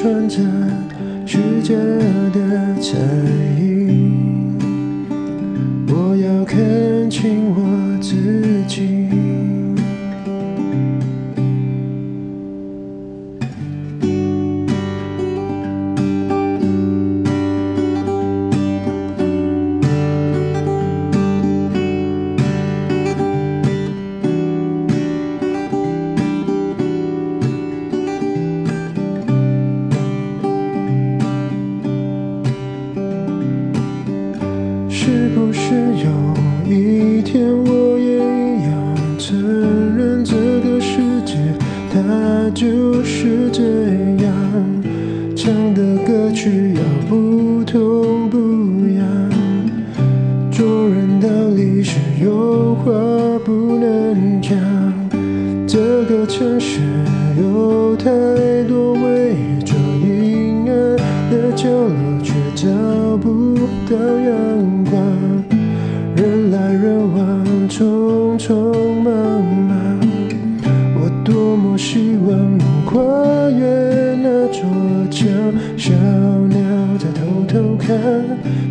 穿着虚假的彩，是有话不能讲，这个城市有太多伪装阴暗的角落，却找不到阳看，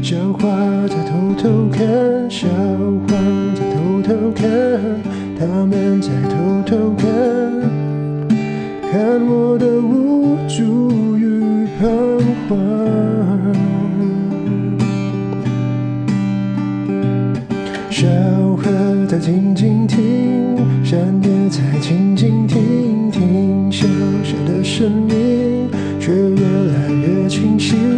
小花在偷偷看，小黄在偷偷看，他们在偷偷看，看我的无助与彷徨。小河在静静听，山也在静静听，听小小的声音，却越来越清晰。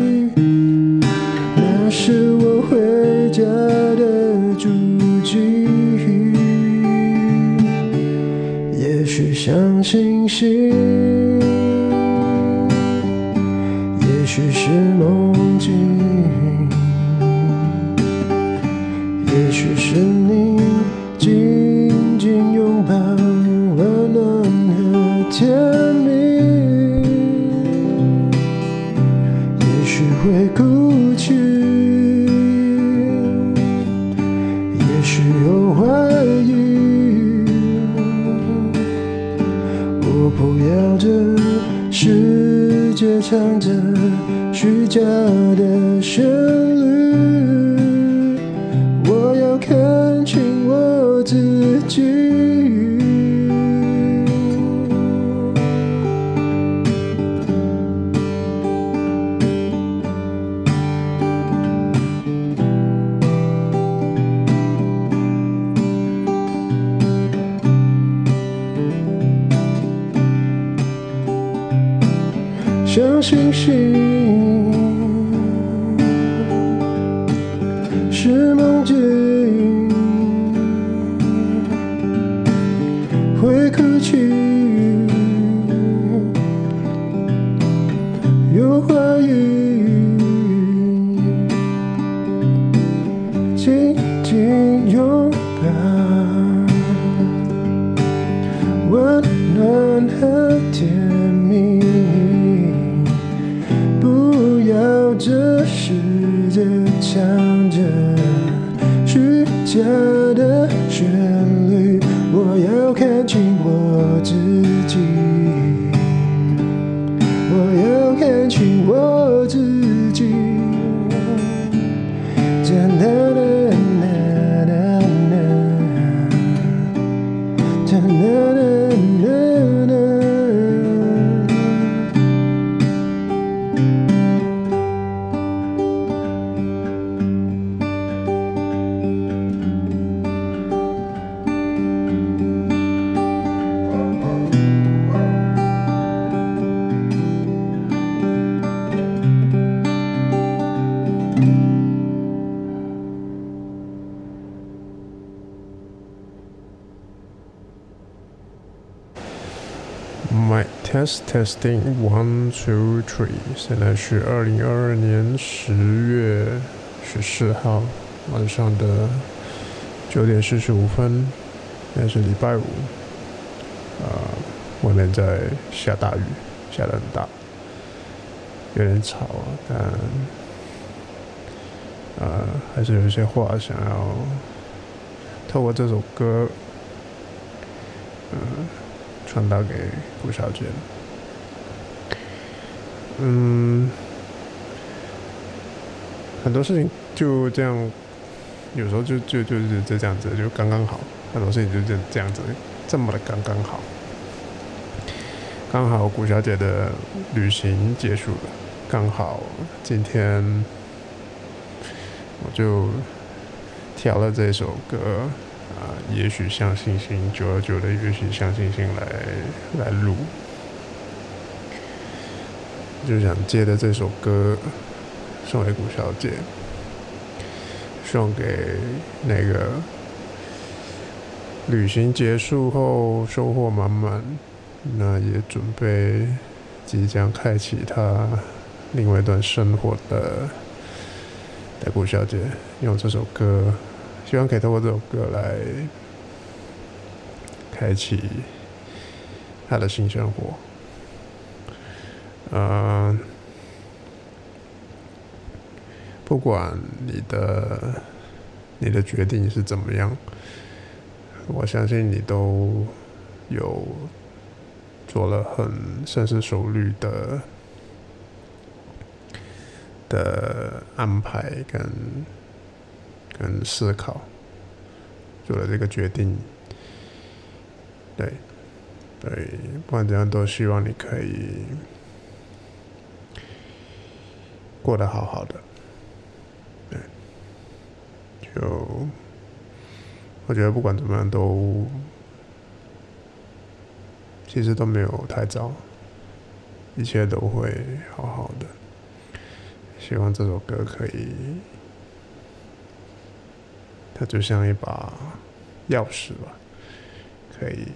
许像星星，也许是梦境。也许是你紧紧拥抱，温暖和甜蜜。也许会哭唱着虚假的旋律。我要看清我自己。像星星，是梦境，这世界唱着虚假的旋律，我要看清我 My test testing one two three，现在是二零二二年十月十四号晚上的九点四十五分，现在是礼拜五，啊，外面在下大雨，下的很大，有点吵啊，但呃，还是有一些话想要透过这首歌，嗯。传达给顾小姐。嗯，很多事情就这样，有时候就就就是这样子，就刚刚好。很多事情就这这样子，这么的刚刚好。刚好顾小姐的旅行结束了，刚好今天我就挑了这首歌。啊，也许像星星，久而久的，也许像星星来来录，就想借着这首歌送给古小姐，送给那个旅行结束后收获满满，那也准备即将开启她另外一段生活的的古小姐，用这首歌。希望可以通过这首歌来开启他的新生活。嗯，不管你的你的决定是怎么样，我相信你都有做了很深思熟虑的的安排跟。跟思考，做了这个决定，对，对，不管怎样，都希望你可以过得好好的，对，就我觉得不管怎么样，都其实都没有太早，一切都会好好的，希望这首歌可以。它就像一把钥匙吧，可以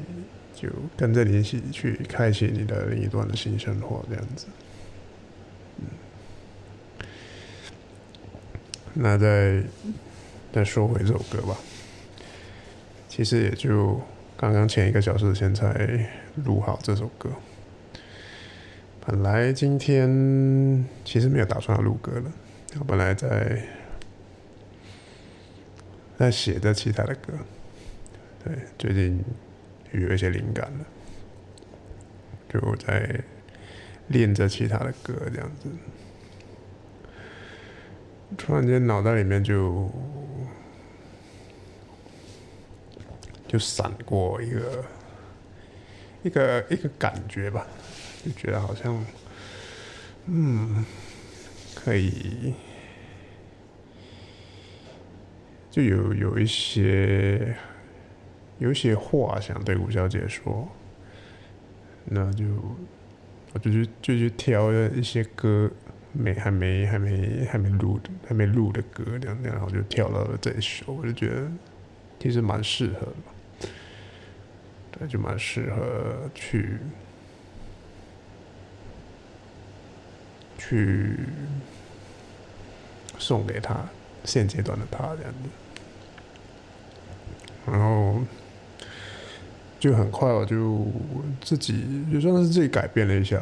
就跟着你一起去开启你的另一段的新生活，这样子。那再再说回这首歌吧，其实也就刚刚前一个小时前才录好这首歌。本来今天其实没有打算要录歌了，我本来在。在写着其他的歌，对，最近有一些灵感了，就在练着其他的歌，这样子。突然间脑袋里面就就闪过一个一个一个感觉吧，就觉得好像，嗯，可以。就有有一些有一些话想对吴小姐说，那就我就去就去挑一些歌，没还没还没还没录的还没录的歌，这样这样，然后就挑到了这一首，我就觉得其实蛮适合的，对，就蛮适合去去送给他现阶段的他这样子。然后就很快，我就自己也算是自己改变了一下，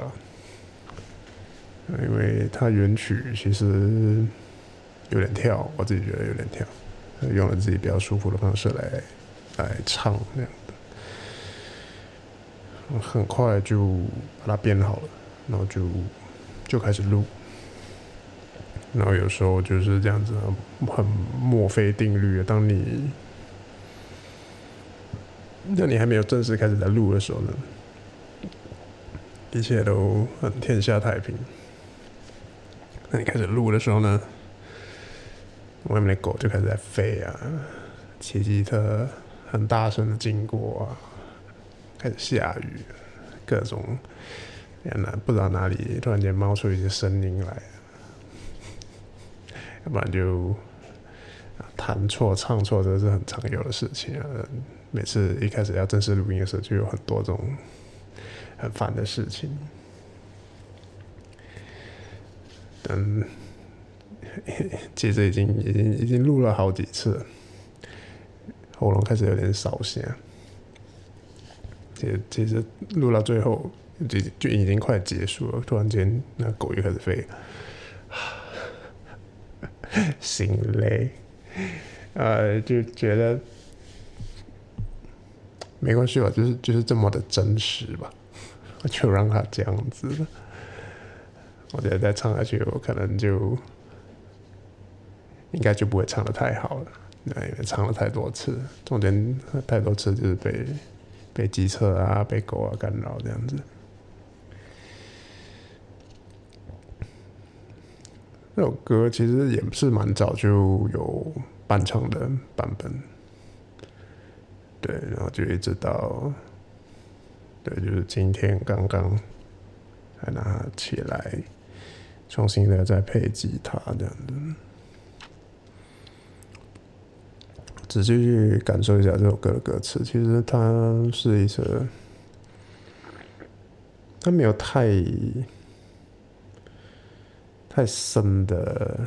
因为它原曲其实有点跳，我自己觉得有点跳，用了自己比较舒服的方式来来唱那样的，很快就把它编好了，然后就就开始录，然后有时候就是这样子，很墨菲定律，当你。那你还没有正式开始在录的时候呢，一切都很天下太平。那你开始录的时候呢，外面的狗就开始在吠啊，骑机车很大声的经过啊，开始下雨，各种，原来不知道哪里突然间冒出一些声音来，要不然就弹错唱错，这是很常有的事情啊。每次一开始要正式录音的时候，就有很多种很烦的事情。嗯，其实已经已经已经录了好几次，喉咙开始有点烧声。其实其实录到最后就就已经快结束了，突然间那狗又开始飞，心累，呃，就觉得没关系吧，就是就是这么的真实吧，就让他这样子。我觉得再唱下去，我可能就应该就不会唱的太好了，因为唱了太多次，中间太多次就是被被机车啊、被狗啊干扰这样子。这首歌其实也是蛮早就有伴唱的版本，对，然后就一直到，对，就是今天刚刚才拿起来。重新的再配吉他这样子，仔细去感受一下这首歌的歌词。其实它是一首，它没有太太深的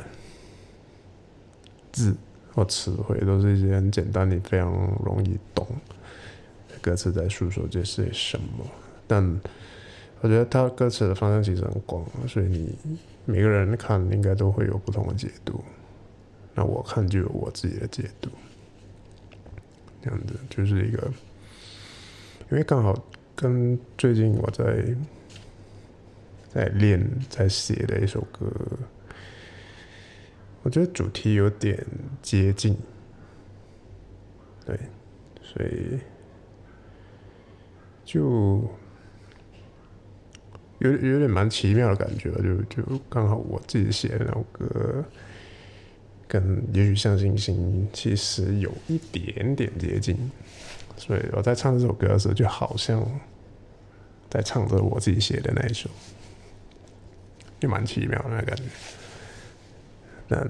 字或词汇，都是一些很简单、你非常容易懂歌词在诉说这是什么。但我觉得它歌词的方向其实很广，所以你。每个人看应该都会有不同的解读，那我看就有我自己的解读，这样子就是一个，因为刚好跟最近我在在练在写的一首歌，我觉得主题有点接近，对，所以就。有有点蛮奇妙的感觉，就就刚好我自己写的那首歌，跟也许像星星其实有一点点接近，所以我在唱这首歌的时候，就好像在唱着我自己写的那一首，就蛮奇妙的感觉。但，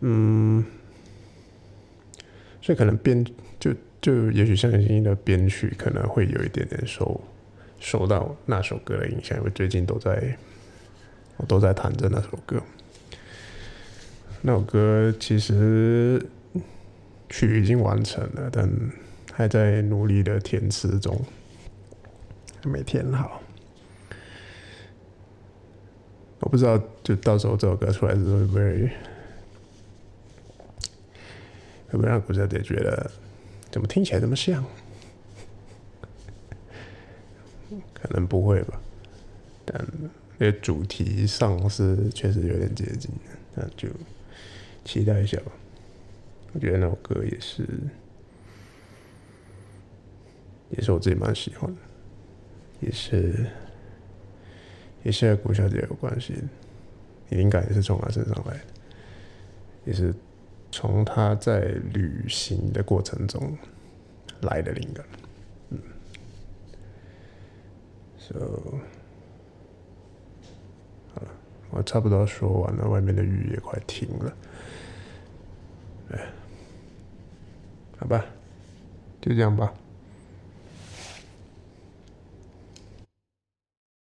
嗯，所以可能编就就也许像星星的编曲可能会有一点点受。受到那首歌的影响，因为最近都在，我都在弹着那首歌。那首歌其实曲已经完成了，但还在努力的填词中，没填好。我不知道，就到时候这首歌出来之后，会不会会不会让古小姐觉得怎么听起来这么像？可能不会吧，但那主题上是确实有点接近，那就期待一下吧。我觉得那首歌也是，也是我自己蛮喜欢的，也是也是和顾小姐有关系，灵感也是从她身上来的，也是从她在旅行的过程中来的灵感。嗯 So，好了，我差不多说完了，外面的雨也快停了。哎，好吧，就这样吧。